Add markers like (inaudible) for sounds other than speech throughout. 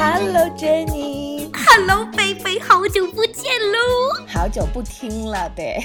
Hello Jenny，Hello 贝贝，好久不见喽！好久不听了，对，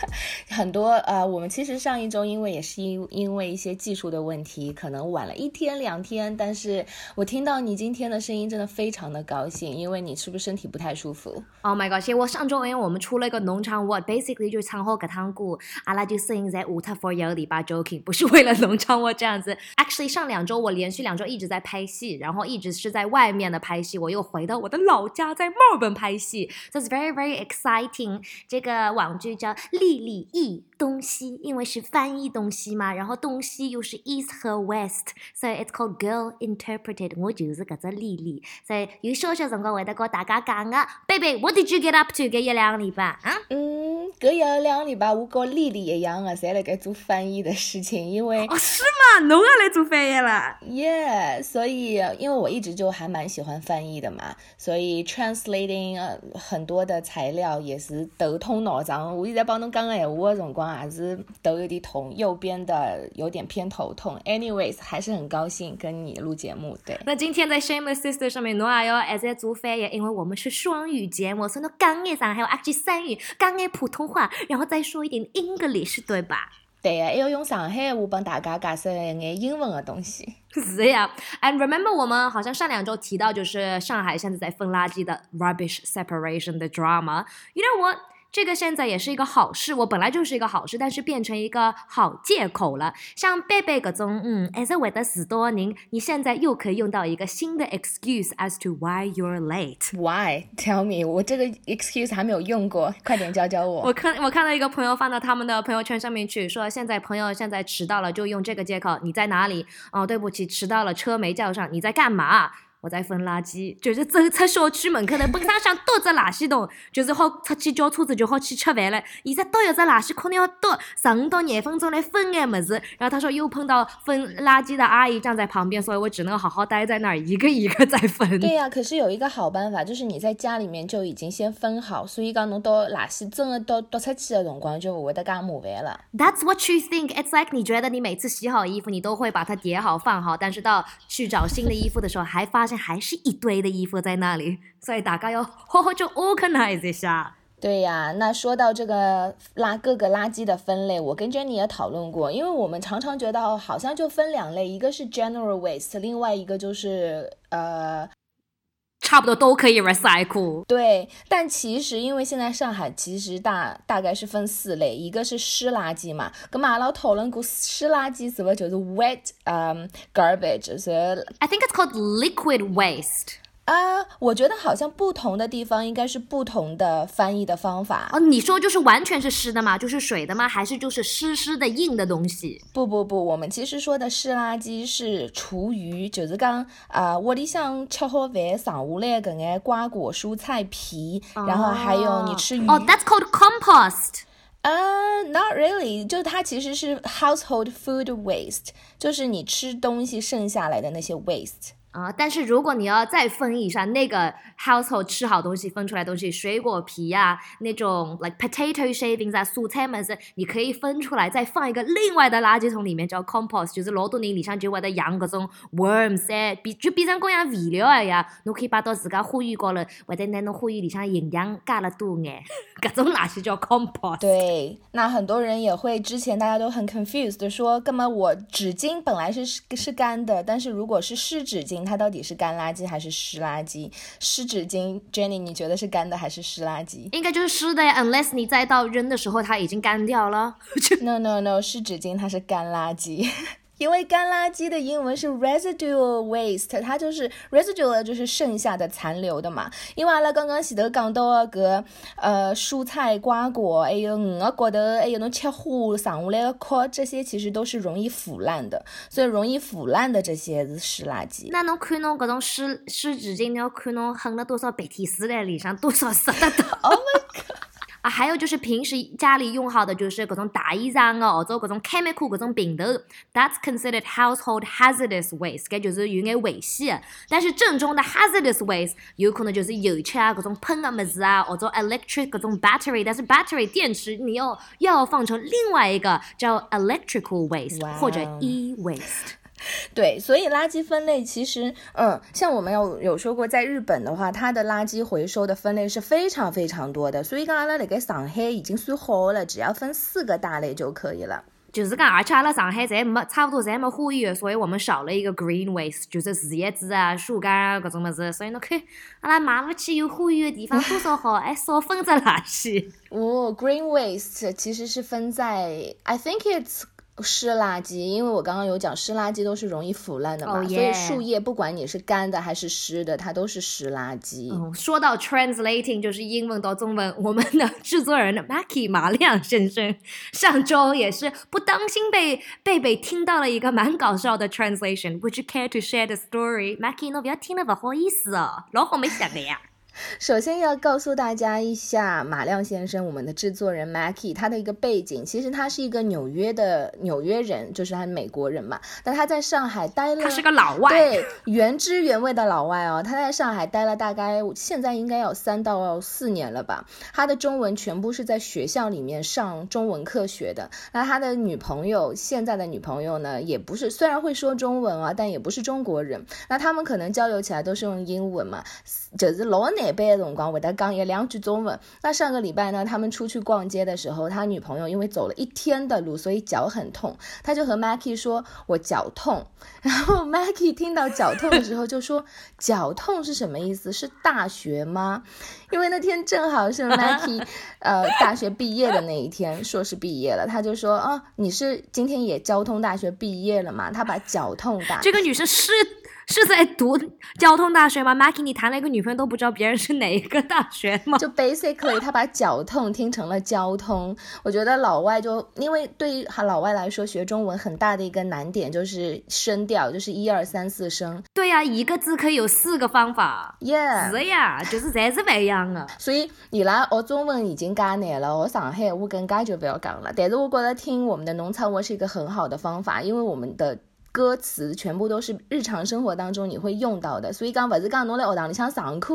(laughs) 很多呃，我们其实上一周因为也是因因为一些技术的问题，可能晚了一天两天。但是我听到你今天的声音，真的非常的高兴。因为你是不是身体不太舒服？Oh my god，其实我上周因为我们出了一个农场，w h a t basically 就是仓后给汤谷阿拉就 sing t for your 礼拜 joking，不是为了农场我这样子。Actually 上两周我连续两周一直在拍戏，然后一直是在外面的拍戏。我又回到我的老家在墨尔本拍戏，这是 very very exciting。这个网剧叫《丽丽意》。东西，因为是翻译东西嘛，然后东西又是 East 和 West，所以 It's called Girl Interpreted。我就是搿只丽丽，所以有小学辰光会得跟大家讲个，b y w h a t did you get up to 个一两礼拜啊？嗯，搿一两礼拜我跟丽丽一样的，侪辣盖做翻译的事情，因为哦是吗？侬也来做翻译啦？Yeah，所以因为我一直就还蛮喜欢翻译的嘛，所以 Translating 很多的材料也是头痛脑胀。我现在帮侬讲讲闲话的辰光。脑子都有点痛，右边的有点偏头痛。Anyways，还是很高兴跟你录节目。对，那今天在 Shameless Sister 上面，努啊要还在做翻译，因为我们是双语节目，从那港语上还有阿句三语，讲语普通话，然后再说一点 English，对吧？对呀，还要用上海话帮大家解释一眼英文的东西。是呀，And remember，我们好像上两周提到，就是上海现在在分垃圾的 rubbish separation 的 drama。You know what? 这个现在也是一个好事，我本来就是一个好事，但是变成一个好借口了。像贝贝格中，嗯，as h 了斯多年，你现在又可以用到一个新的 excuse as to why you're late。Why？Tell me，我这个 excuse 还没有用过，快点教教我。我看我看到一个朋友放到他们的朋友圈上面去，说现在朋友现在迟到了，就用这个借口。你在哪里？哦，对不起，迟到了，车没叫上。你在干嘛？我在分垃圾，就是走出小区门口的，本想倒只垃圾桶，就是好出去叫车子，就好去吃饭了。现在倒一只垃圾，可能要倒十五到廿分钟来分个么子。然后他说又碰到分垃圾的阿姨站在旁边，所以我只能好好待在那儿，一个一个在分。对呀，可是有一个好办法，就是你在家里面就已经先分好，所以讲侬倒垃圾真的倒倒出去的辰光，就不会得咁麻烦了。That's what you think. It's like 你觉得你每次洗好衣服，你都会把它叠好放好，但是到去找新的衣服的时候，还发还是一堆的衣服在那里，(laughs) 所以大家要好好就 organize 一下。对呀，那说到这个垃各个垃圾的分类，我跟 Jenny 也讨论过，因为我们常常觉得好像就分两类，一个是 general waste，另外一个就是呃。差不多都可以 recycle。对，但其实因为现在上海其实大大概是分四类，一个是湿垃圾嘛，格嘛，然讨论过湿垃圾是不就是 wet 嗯 garbage，就是 I think it's called liquid waste。啊，我觉得好像不同的地方应该是不同的翻译的方法哦。你说就是完全是湿的吗？就是水的吗？还是就是湿湿的硬的东西？不不不，我们其实说的湿垃圾是厨余，就是刚啊，窝里向吃好饭，上午来个爱瓜果蔬菜皮，然后还有你吃鱼。哦，that's called compost。呃，not really，就它其实是 household food waste，就是你吃东西剩下来的那些 waste。啊，但是如果你要再分一下那个 household 吃好东西分出来东西，水果皮呀，那种 like potato shavings 啊，蔬菜们是，你可以分出来再放一个另外的垃圾桶里面叫 compost，就是老多人里向就会得养各种 worms 哎，比就比成供养肥料一样，侬可以把到自家花园高了，或者拿侬花园里向营养加了多眼，各 (laughs) 种垃圾叫 compost。对，那很多人也会之前大家都很 confused 说，干嘛我纸巾本来是是干的，但是如果是湿纸巾。它到底是干垃圾还是湿垃圾？湿纸巾，Jenny，你觉得是干的还是湿垃圾？应该就是湿的呀，unless 你再到扔的时候它已经干掉了。No no no，湿纸巾它是干垃圾。因为干垃圾的英文是 residual waste，它就是 residual 就是剩下的、残留的嘛。因为阿拉刚刚洗头讲到啊、个呃蔬菜瓜果，还有鱼的骨头，还有侬切花剩下来的壳，这些其实都是容易腐烂的。所以容易腐烂的这些是湿垃圾。那侬看侬各种湿湿纸巾，你要看侬哼了多少涕体水，脸上多少湿湿的。啊，还有就是平时家里用好的，就是各种大衣裳啊，或者各种 chemical 各种病毒 t h a t s considered household hazardous waste，该就是有眼危险。但是正宗的 hazardous waste 有可能就是油漆啊，各种喷的么子啊，或者 electric 各种 battery，但是 battery 电池你要要放成另外一个叫 electrical waste 或者 e waste。(laughs) 对，所以垃圾分类其实，嗯，像我们有有说过，在日本的话，它的垃圾回收的分类是非常非常多的。所以，刚刚阿拉那个上海已经算好了，只要分四个大类就可以了。就是刚，而且阿拉上海咱没差不多咱没呼吁，所以我们少了一个 green waste，就是树叶子啊、树干啊各种么子。所以侬看，阿拉买不起有呼吁的地方多少好，还少分着垃圾。(laughs) 哦，green waste 其实是分在，I think it's。湿垃圾，因为我刚刚有讲，湿垃圾都是容易腐烂的嘛，所以树叶不管你是干的还是湿的，它都是湿垃圾。说到 translating，就是英文到中文，我们的 (laughs) 制作人 Macky 马亮先生上周也是不当心被贝贝听到了一个蛮搞笑的 translation。Would you care to share the story, Macky？侬不要听了不好意思哦，老好没想的呀。首先要告诉大家一下，马亮先生，我们的制作人 Macky，他的一个背景，其实他是一个纽约的纽约人，就是他美国人嘛。但他在上海待了，他是个老外，对，原汁原味的老外哦。他在上海待了大概，现在应该有三到四年了吧。他的中文全部是在学校里面上中文课学的。那他的女朋友，现在的女朋友呢，也不是虽然会说中文啊，但也不是中国人。那他们可能交流起来都是用英文嘛，就是老也背了辰文，会在刚也两句中文。那上个礼拜呢，他们出去逛街的时候，他女朋友因为走了一天的路，所以脚很痛。他就和 Mackey 说：“我脚痛。(laughs) ”然后 Mackey 听到脚痛的时候就说：“脚痛是什么意思？是大学吗？”因为那天正好是 Macky，(laughs) 呃，大学毕业的那一天，硕士毕业了，他就说，哦，你是今天也交通大学毕业了嘛？他把脚痛打。这个女生是是在读交通大学吗？Macky，你谈了一个女朋友都不知道别人是哪一个大学吗？就 basically，他把脚痛听成了交通。我觉得老外就因为对于老外来说，学中文很大的一个难点就是声调，就是一二三四声。对呀，一个字可以有四个方法。Yeah。是呀，就是在这不一样。所以，伊拉学中文已经加难了，学上海我更加就不要讲了。但是我觉得听我们的农村话是一个很好的方法，因为我们的歌词全部都是日常生活当中你会用到的。所以讲不是讲侬在学堂里像上课、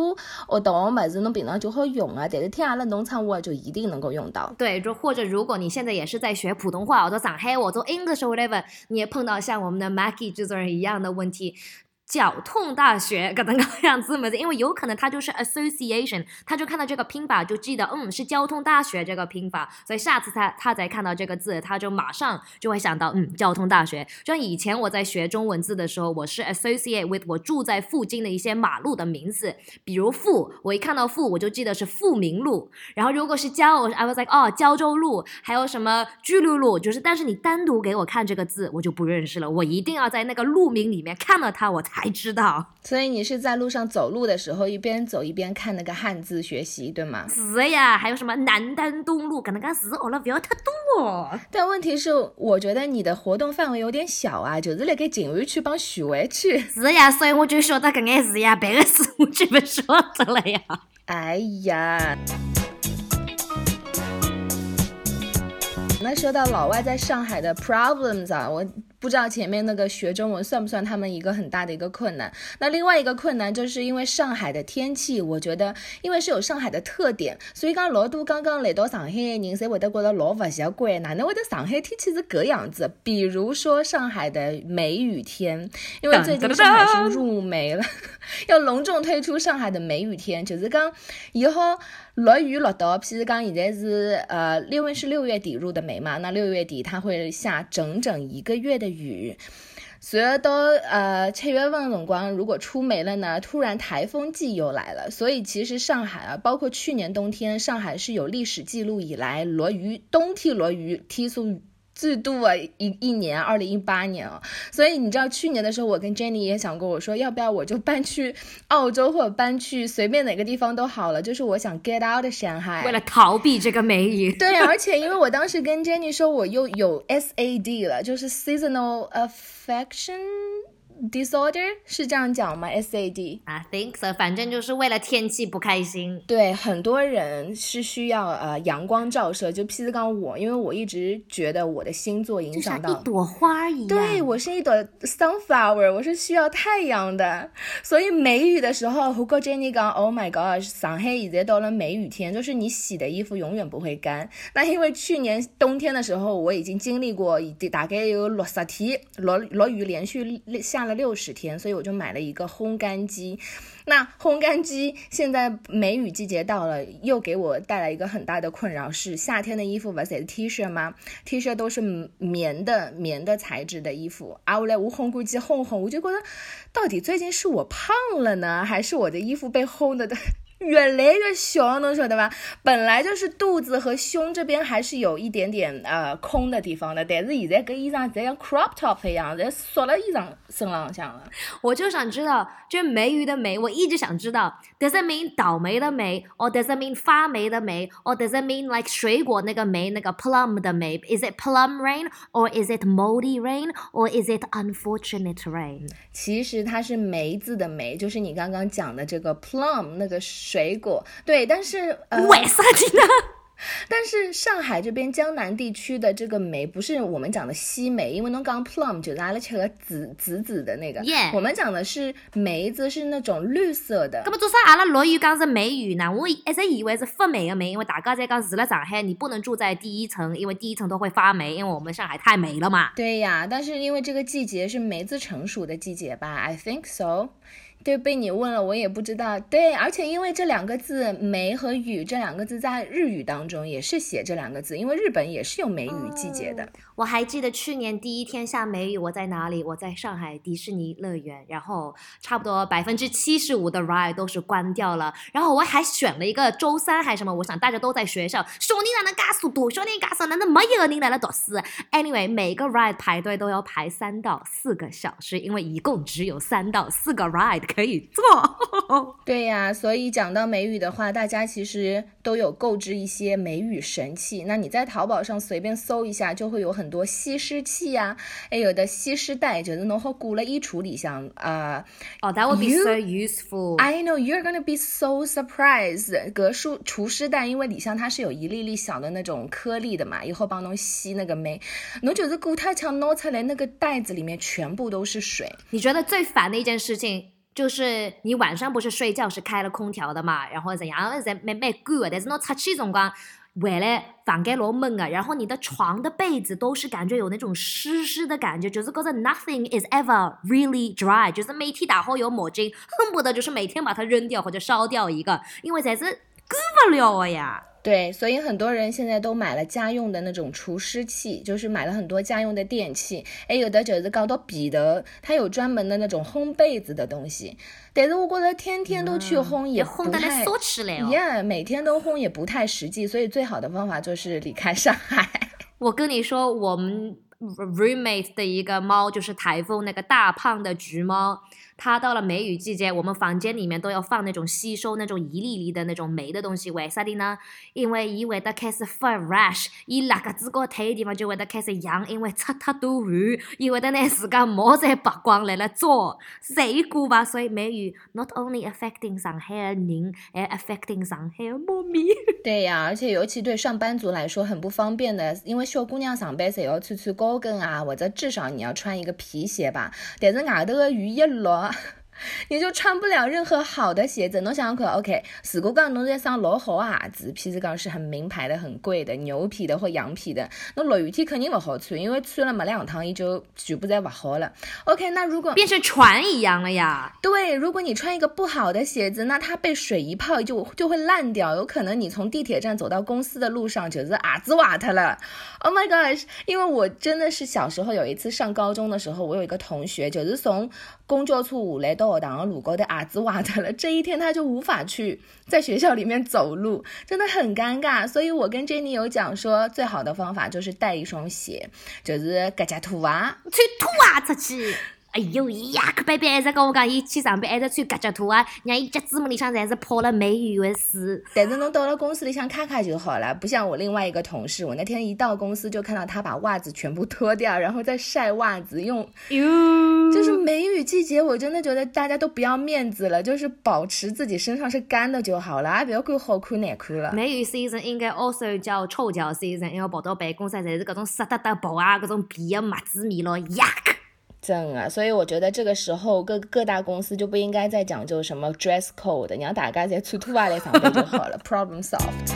懂，我不事，侬平常就好用啊。但是听完了农村话就一定能够用到。对，就或者如果你现在也是在学普通话，者上海，或者 English whatever，你也碰到像我们的 m a r k e 制作人一样的问题。脚痛大学 (laughs) 能种这样子么子，因为有可能他就是 association，他就看到这个拼法就记得，嗯，是交通大学这个拼法，所以下次他他再看到这个字，他就马上就会想到，嗯，交通大学。就像以前我在学中文字的时候，我是 associate with 我住在附近的一些马路的名字，比如富，我一看到富我就记得是富民路，然后如果是胶，我是 I was like 哦胶州路，还有什么巨鹿路，就是，但是你单独给我看这个字，我就不认识了，我一定要在那个路名里面看到它我才。才知道，所以你是在路上走路的时候，一边走一边看那个汉字学习，对吗？是呀，还有什么南丹东路，可能刚是好了，不要太多。但问题是，我觉得你的活动范围有点小啊，就是来给静安区帮徐威去。是呀，所以我就晓得搿眼事呀，别的事我就不晓得了呀。哎呀，那说到老外在上海的 problems 啊，我。不知道前面那个学中文算不算他们一个很大的一个困难？那另外一个困难就是因为上海的天气，我觉得因为是有上海的特点，所以讲老多刚刚来到上海的人才会得觉得老不习惯，哪能会得上海天气是搿样子？比如说上海的梅雨天，因为最近 (laughs) 上海是入梅了，要隆重推出上海的梅雨天，就是讲以后落雨落到，譬如讲现在是呃六月是六月底入的梅嘛，那六月底它会下整整一个月的。雨，所以都呃七月问冷光，如果出没了呢？突然台风季又来了，所以其实上海啊，包括去年冬天，上海是有历史记录以来罗雨，冬季罗雨提速。最啊一一年，二零一八年啊，所以你知道去年的时候，我跟 Jenny 也想过，我说要不要我就搬去澳洲或者搬去随便哪个地方都好了，就是我想 get out 的伤害，为了逃避这个美女。对，而且因为我当时跟 Jenny 说，我又有 SAD 了，就是 seasonal affection。Disorder 是这样讲吗？S A D i t h i n k so。反正就是为了天气不开心。对，很多人是需要呃阳光照射。就 P 子刚我，因为我一直觉得我的星座影响到一朵花一样。对我是一朵 sunflower，我是需要太阳的。所以梅雨的时候，胡歌 Jenny 讲，Oh my god，上海已在到了梅雨天，就是你洗的衣服永远不会干。那因为去年冬天的时候，我已经经历过，已经大概有六十天落落雨连续下。了六十天，所以我就买了一个烘干机。那烘干机现在梅雨季节到了，又给我带来一个很大的困扰，是夏天的衣服不才 T 恤吗？T 恤都是棉的、棉的材质的衣服啊！我来无烘干机烘烘，我就觉得到底最近是我胖了呢，还是我的衣服被烘的？越来越小能侬晓得吧？本来就是肚子和胸这边还是有一点点呃空的地方的，但是现在个衣裳侪像 crop top 一样在缩了衣裳身浪向了。我就想知道，这梅雨的梅，我一直想知道，does it mean 倒霉的霉，or does it mean 发霉的霉，or does it mean like 水果那个霉那个 plum 的霉？Is it plum rain or is it moldy rain or is it unfortunate rain？其实它是梅子的梅，就是你刚刚讲的这个 plum 那个。水果对，但是呃，为啥呢？但是上海这边江南地区的这个梅不是我们讲的西梅，因为侬讲 plum 就是阿拉吃了紫紫紫的那个。耶，我们讲的是梅子是那种绿色的。那么做啥？阿拉落雨讲是梅雨呢？我一直以为是发霉的霉，因为大家在讲住了上海，你不能住在第一层，因为第一层都会发霉，因为我们上海太霉了嘛。对呀，但是因为这个季节是梅子成熟的季节吧？I think so。对，被你问了，我也不知道。对，而且因为这两个字“梅”和“雨”这两个字，在日语当中也是写这两个字，因为日本也是有梅雨季节的。我还记得去年第一天下梅雨，我在哪里？我在上海迪士尼乐园。然后差不多百分之七十五的 ride 都是关掉了。然后我还选了一个周三还是什么，我想大家都在学校，兄弟哪能嘎速度？兄弟嘎速哪能没有你来了多事。Anyway，每个 ride 排队都要排三到四个小时，因为一共只有三到四个 ride。可以做，(laughs) 对呀。所以讲到美语的话，大家其实都有购置一些美语神器。那你在淘宝上随便搜一下，就会有很多吸湿器啊，还有的吸湿袋，觉得能和挂了衣橱里，像啊。哦，that would be so useful。I know you're gonna be so surprised。隔除除湿袋，因为里向它是有一粒粒小的那种颗粒的嘛，以后帮侬吸那个霉。侬就是鼓太强，拿出来那个袋子里面全部都是水。你觉得最烦的一件事情？就是你晚上不是睡觉是开了空调的嘛，然后怎样，再没没够啊！但是侬出去辰光，回来房间老闷啊，然后你的床的被子都是感觉有那种湿湿的感觉，就是觉着 nothing is ever really dry，就是每天打好有毛巾，恨不得就是每天把它扔掉或者烧掉一个，因为才是够不了呀。对，所以很多人现在都买了家用的那种除湿器，就是买了很多家用的电器。哎，有的就子糕都彼得，它有专门的那种烘被子的东西。但是，我觉得天天都去烘，也烘得那锁起来。Yeah，每天都烘也不太实际，所以最好的方法就是离开上海。(laughs) 我跟你说，我们 roommate 的一个猫就是台风那个大胖的橘猫。它到了梅雨季节，我们房间里面都要放那种吸收那种一粒粒的那种霉的东西。为啥的呢？因为伊会得开始发 rash，伊哪个子高头地方就会得开始痒，因为出太多汗，伊会得拿自家毛侪拔光来辣抓。所以，吧，所以梅雨 not only affecting 上海人，还 affecting 上海猫咪。对呀，而且尤其对上班族来说很不方便的，因为小姑娘上班侪要穿穿高跟啊，或者至少你要穿一个皮鞋吧。但是外头的雨一落，(laughs) 你就穿不了任何好的鞋子。侬想想看，OK，如果讲侬在双老厚鞋子，譬如讲是很名牌的、很贵的、牛皮的或羊皮的，那落雨天肯定不好穿，因为穿了没两趟，伊就全部在不好了。OK，那如果变成船一样了呀？对，如果你穿一个不好的鞋子，那它被水一泡就就会烂掉，有可能你从地铁站走到公司的路上就是阿子瓦特了。Oh my god！因为我真的是小时候有一次上高中的时候，我有一个同学就是从。公交车，我来到学堂的路高头鞋子坏脱了，这一天他就无法去在学校里面走路，真的很尴尬。所以我跟 Jenny 有讲说，最好的方法就是带一双鞋，就是各家拖鞋穿拖鞋出去。哎呦，呀，可别别！还在跟我讲，伊去上班还在穿夹脚拖啊，让伊脚趾拇里向侪是泡了梅雨的水。但是侬到了公司里向看看就好了，不像我另外一个同事，我那天一到公司就看到他把袜子全部脱掉，然后再晒袜子用。哟，就是梅雨季节，我真的觉得大家都不要面子了，就是保持自己身上是干的就好了，不要管好看难看了。梅雨 season 应该 also 叫臭脚 season，因为跑到办公室侪是各种湿哒哒薄啊，各种皮的袜子棉咯呀。真啊，所以我觉得这个时候各各大公司就不应该再讲究什么 dress code，你要大家在穿吐话来上班就好了，problem solved。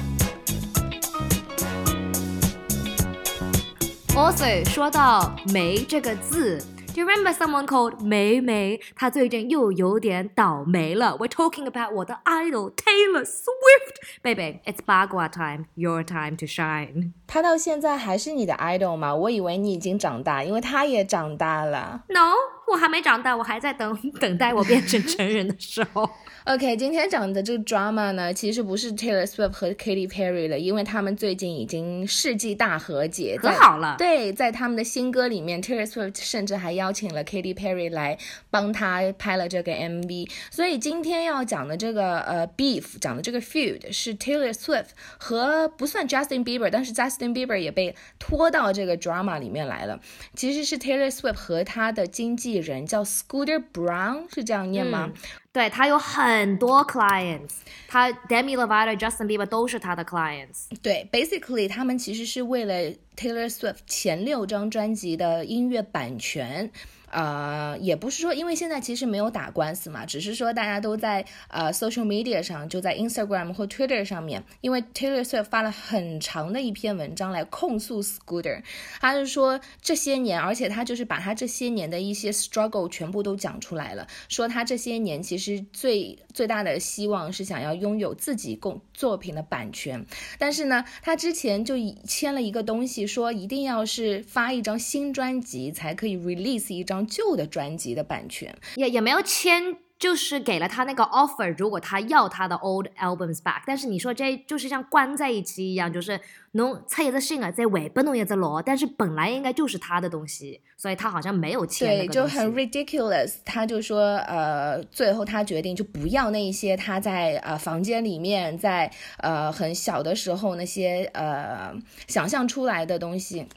Also，说到“没”这个字。Do you remember someone called 梅梅？她最近又有点倒霉了。We're talking about 我的 idol Taylor Swift. Baby, it's 八卦 time. Your time to shine. 他到现在还是你的 idol 吗？我以为你已经长大，因为他也长大了。 No，我还没长大，我还在等等待我变成成人的时候。 OK，今天讲的这个 drama 呢，其实不是 Taylor Swift 和 Katy Perry 了，因为他们最近已经世纪大和解，和好了。对，在他们的新歌里面，Taylor Swift 甚至还邀请了 Katy Perry 来帮他拍了这个 MV。所以今天要讲的这个呃 beef 讲的这个 feud 是 Taylor Swift 和不算 Justin Bieber，但是 Justin Bieber 也被拖到这个 drama 里面来了。其实是 Taylor Swift 和他的经纪人叫 Scooter Brown，是这样念吗？对他有很多 clients，他 Demi Lovato、Justin Bieber 都是他的 clients。对，basically，他们其实是为了 Taylor Swift 前六张专辑的音乐版权。呃，也不是说，因为现在其实没有打官司嘛，只是说大家都在呃 social media 上，就在 Instagram 或 Twitter 上面，因为 Taylor Swift 发了很长的一篇文章来控诉 Scooter，他是说这些年，而且他就是把他这些年的一些 struggle 全部都讲出来了，说他这些年其实最最大的希望是想要拥有自己共作品的版权，但是呢，他之前就签了一个东西，说一定要是发一张新专辑才可以 release 一张。旧的专辑的版权也也没有签，就是给了他那个 offer，如果他要他的 old albums back。但是你说这就是像关在一起一样，就是侬猜一只信啊，再尾不弄一只罗，但是本来应该就是他的东西，所以他好像没有签对，就很 ridiculous。他就说，呃，最后他决定就不要那一些他在呃房间里面在呃很小的时候那些呃想象出来的东西。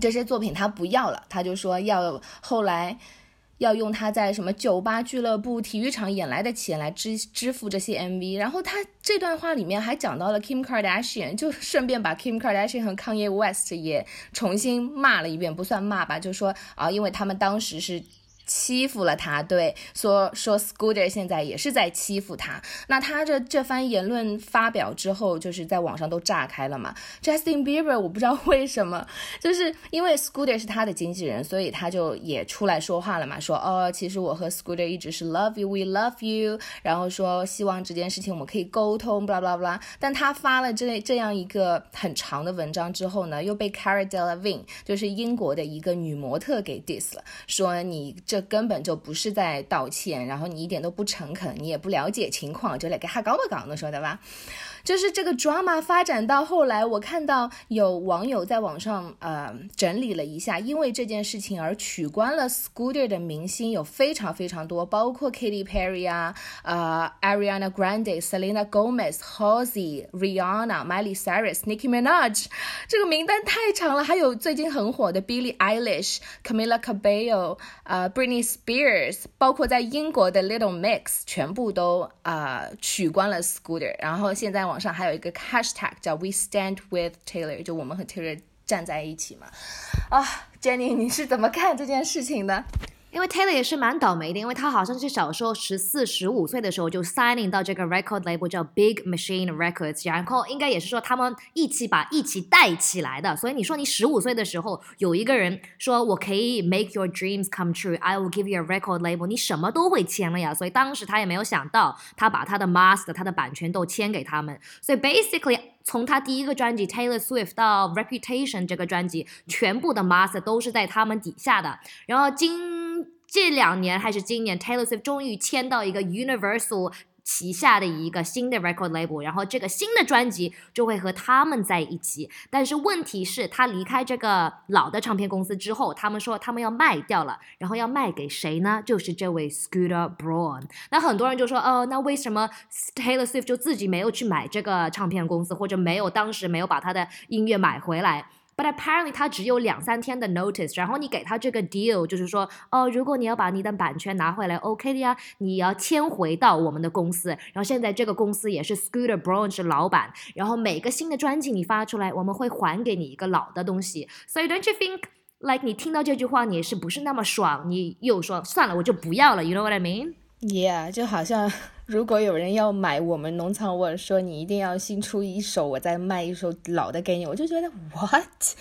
这些作品他不要了，他就说要后来要用他在什么酒吧、俱乐部、体育场演来的钱来支支付这些 MV。然后他这段话里面还讲到了 Kim Kardashian，就顺便把 Kim Kardashian 和 Kanye West 也重新骂了一遍，不算骂吧，就说啊，因为他们当时是。欺负了他，对，说说 Scooter 现在也是在欺负他。那他这这番言论发表之后，就是在网上都炸开了嘛。Justin Bieber 我不知道为什么，就是因为 Scooter 是他的经纪人，所以他就也出来说话了嘛，说哦，其实我和 Scooter 一直是 love you，we love you，然后说希望这件事情我们可以沟通，blah blah blah。但他发了这这样一个很长的文章之后呢，又被 Cara Delevingne，就是英国的一个女模特给 diss 了，说你这。这根本就不是在道歉，然后你一点都不诚恳，你也不了解情况，就来给哈高搞，你说的吧。就是这个 drama 发展到后来，我看到有网友在网上呃整理了一下，因为这件事情而取关了 Scooter 的明星有非常非常多，包括 Katy Perry 啊，呃 Ariana Grande、Selena Gomez、Halsey、Rihanna、Miley Cyrus、Nicki Minaj，这个名单太长了，还有最近很火的 Billie Eilish、Camila Cabello、呃 Britney Spears，包括在英国的 Little Mix 全部都啊取关了 Scooter，然后现在网。网上还有一个 hashtag 叫 We Stand with Taylor，就我们和 Taylor 站在一起嘛。啊，Jenny，你是怎么看这件事情的？因为 Taylor 也是蛮倒霉的，因为他好像是小时候十四、十五岁的时候就 signing 到这个 record label 叫 Big Machine Records，然后应该也是说他们一起把一起带起来的。所以你说你十五岁的时候有一个人说，我可以 make your dreams come true，I will give you a record label，你什么都会签了呀。所以当时他也没有想到，他把他的 master、他的版权都签给他们。所以 basically 从他第一个专辑 Taylor Swift 到 Reputation 这个专辑，全部的 master 都是在他们底下的。然后今这两年还是今年，Taylor Swift 终于签到一个 Universal 旗下的一个新的 record label，然后这个新的专辑就会和他们在一起。但是问题是，他离开这个老的唱片公司之后，他们说他们要卖掉了，然后要卖给谁呢？就是这位 Scooter Braun。那很多人就说，哦，那为什么 Taylor Swift 就自己没有去买这个唱片公司，或者没有当时没有把他的音乐买回来？But apparently，他只有两三天的 notice，然后你给他这个 deal，就是说，哦，如果你要把你的版权拿回来，OK 的呀，你要迁回到我们的公司。然后现在这个公司也是 Scooter Brown 是老板，然后每个新的专辑你发出来，我们会还给你一个老的东西。所以，don't you think like 你听到这句话，你是不是那么爽？你又说算了，我就不要了，you know what I mean？耶，就好像 (laughs) 如果有人要买我们农场，我说你一定要新出一首，我再卖一首老的给你，我就觉得 (laughs) What？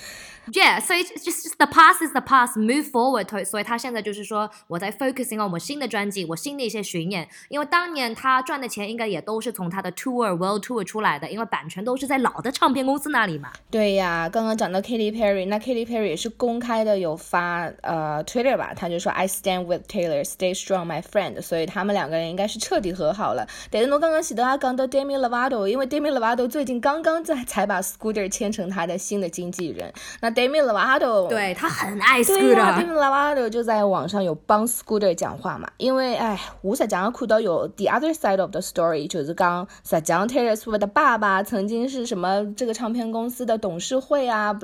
Yeah，so just just the past is the past. Move forward. 所以他现在就是说，我在 focusing on 我新的专辑，我新的一些巡演。因为当年他赚的钱应该也都是从他的 tour world tour 出来的，因为版权都是在老的唱片公司那里嘛。对呀，刚刚讲到 Katy Perry，那 Katy Perry 也是公开的有发呃 Twitter 吧，他就说 I stand with Taylor, stay strong, my friend。所以他们两个人应该是彻底和好了。对，然后刚刚提阿讲到 Demi Lovato，因为 Demi Lovato 最近刚刚在才把 Scooter 签成他的新的经纪人。那 Damian l a t o 对他很爱 Scooter，Damian l a t o 就在网上有帮 Scooter 讲话嘛，因为哎，吴世江看到有 The Other Side of the Story，就是讲世江 Taylor Swift 的爸爸曾经是什么这个唱片公司的董事会啊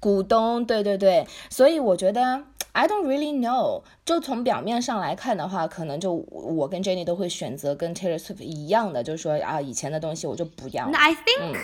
股东，对对对，所以我觉得 I don't really know，就从表面上来看的话，可能就我跟 Jenny 都会选择跟 Taylor Swift 一样的，就是说啊，以前的东西我就不要。I think。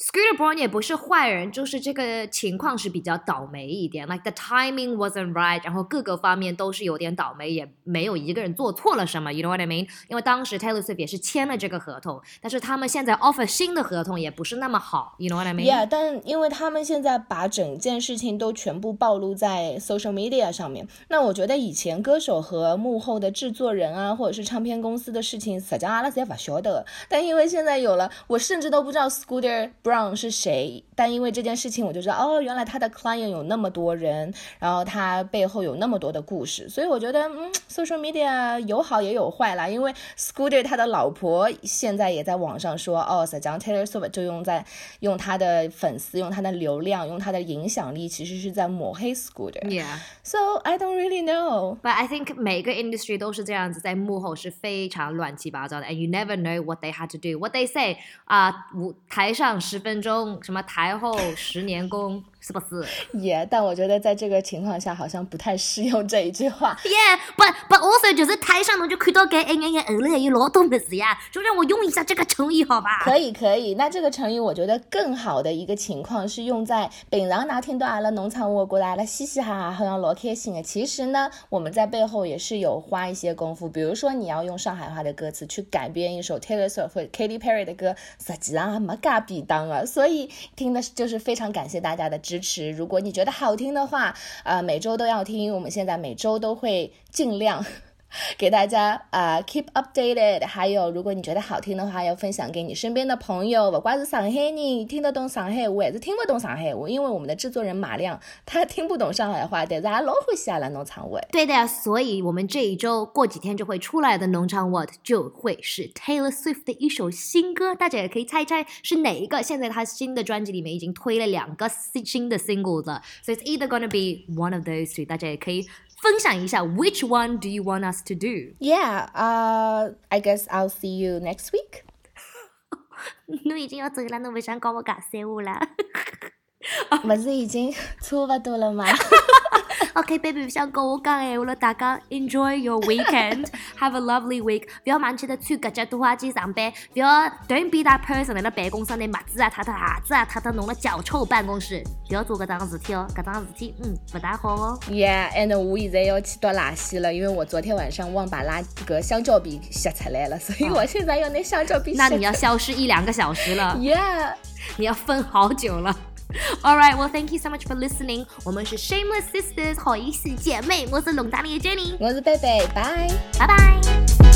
Scooter Braun 也不是坏人，就是这个情况是比较倒霉一点，like the timing wasn't right，然后各个方面都是有点倒霉，也没有一个人做错了什么。You know what I mean？因为当时 Taylor Swift 也是签了这个合同，但是他们现在 offer 新的合同也不是那么好。You know what I mean？Yeah，但因为他们现在把整件事情都全部暴露在 social media 上面，那我觉得以前歌手和幕后的制作人啊，或者是唱片公司的事情，实际上阿拉侪不晓得。但因为现在有了，我甚至都不知道 Scooter。Brown 是谁？但因为这件事情，我就知道哦，原来他的 client 有那么多人，然后他背后有那么多的故事。所以我觉得，嗯，social media 有好也有坏啦。因为 Scooter 他的老婆现在也在网上说哦 s a j a n t y l 就用在用他的粉丝、用他的流量、用他的影响力，其实是在抹黑 Scooter。Yeah. So I don't really know. But I think 每个 industry 都是这样子，在幕后是非常乱七八糟的，and you never know what they had to do, what they say 啊，舞台上是。十分钟，什么台后十年功。是不是？也，但我觉得在这个情况下好像不太适用这一句话。Yeah，but but also 就是台上侬就看到给一眼眼欢乐一劳动子呀，就让我用一下这个成语好吧？可以可以，那这个成语我觉得更好的一个情况是用在本狼那天到阿拉农场沃过来了，嘻嘻哈哈，好像老开心。的。其实呢，我们在背后也是有花一些功夫，比如说你要用上海话的歌词去改编一首 Taylor Swift 或 Katy Perry 的歌，实际上还没噶比当啊。所以听的就是非常感谢大家的支持。持，如果你觉得好听的话，呃，每周都要听。我们现在每周都会尽量。(laughs) 给大家啊，keep updated。还有，如果你觉得好听的话，要分享给你身边的朋友。不管是上海人听得懂上海话，还是听不懂上海话，因为我们的制作人马亮他听不懂上海话，但是还老欢喜阿来农场物。对的，所以我们这一周过几天就会出来的农场 what 就会是 Taylor Swift 的一首新歌，大家也可以猜猜是哪一个。现在他新的专辑里面已经推了两个新的 s i n 新歌了 s 以 it's either gonna be one of those t 以大家也可以。分享一下，Which one do you want us to do? Yeah, uh, I guess I'll see you next week. 你已经要走了，侬不想跟我讲三话了？不是已经差不多了吗 (laughs) (laughs) (laughs) OK baby，唔想跟我讲诶，我了大家 enjoy your weekend，have (laughs) a lovely week。不要忙记得去格家拖鞋去上班，不要 don't be that person 在那办公室拿袜子啊、擦擦鞋子啊、擦擦弄了脚臭办公室。不要做这桩事体哦，这桩事体嗯不大好哦。Yeah，and 我现在要去倒垃圾了？因为我昨天晚上忘把那个香蕉皮削出来了，所以我现在要拿香蕉皮。那你要消失一两个小时了。Yeah，你要分好久了。(laughs) All right, well, thank you so much for listening. 我们是 Shameless Sisters，好意思姐妹，我是龙大里的 Jenny，我是贝贝，拜拜拜。